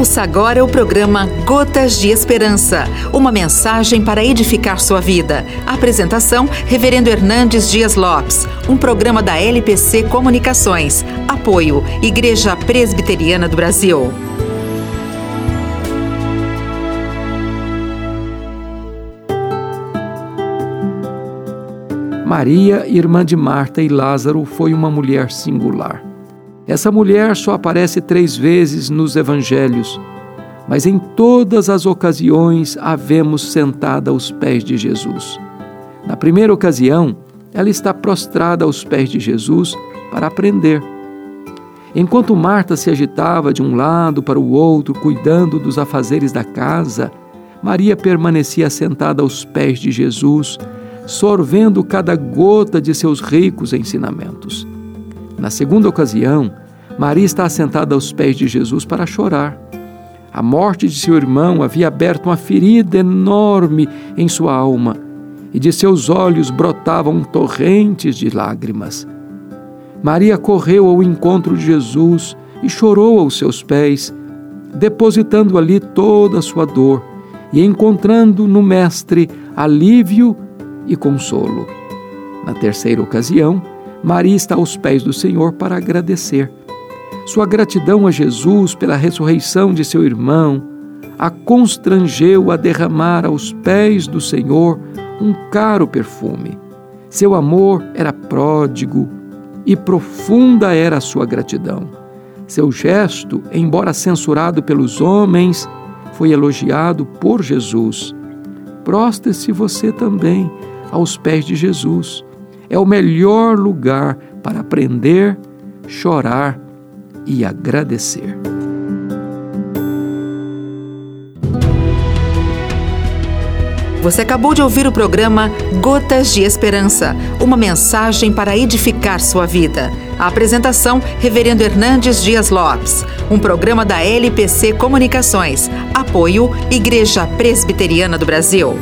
Ouça agora o programa Gotas de Esperança, uma mensagem para edificar sua vida. Apresentação: Reverendo Hernandes Dias Lopes, um programa da LPC Comunicações. Apoio: Igreja Presbiteriana do Brasil. Maria, irmã de Marta e Lázaro, foi uma mulher singular. Essa mulher só aparece três vezes nos evangelhos, mas em todas as ocasiões a vemos sentada aos pés de Jesus. Na primeira ocasião, ela está prostrada aos pés de Jesus para aprender. Enquanto Marta se agitava de um lado para o outro, cuidando dos afazeres da casa, Maria permanecia sentada aos pés de Jesus, sorvendo cada gota de seus ricos ensinamentos. Na segunda ocasião, Maria está assentada aos pés de Jesus para chorar. A morte de seu irmão havia aberto uma ferida enorme em sua alma e de seus olhos brotavam torrentes de lágrimas. Maria correu ao encontro de Jesus e chorou aos seus pés, depositando ali toda a sua dor e encontrando no Mestre alívio e consolo. Na terceira ocasião, Maria está aos pés do Senhor para agradecer. Sua gratidão a Jesus pela ressurreição de seu irmão a constrangeu a derramar aos pés do Senhor um caro perfume. Seu amor era pródigo e profunda era a sua gratidão. Seu gesto, embora censurado pelos homens, foi elogiado por Jesus. Prostre-se você também aos pés de Jesus. É o melhor lugar para aprender, chorar e agradecer. Você acabou de ouvir o programa Gotas de Esperança, uma mensagem para edificar sua vida. A apresentação, Reverendo Hernandes Dias Lopes, um programa da LPC Comunicações. Apoio, Igreja Presbiteriana do Brasil.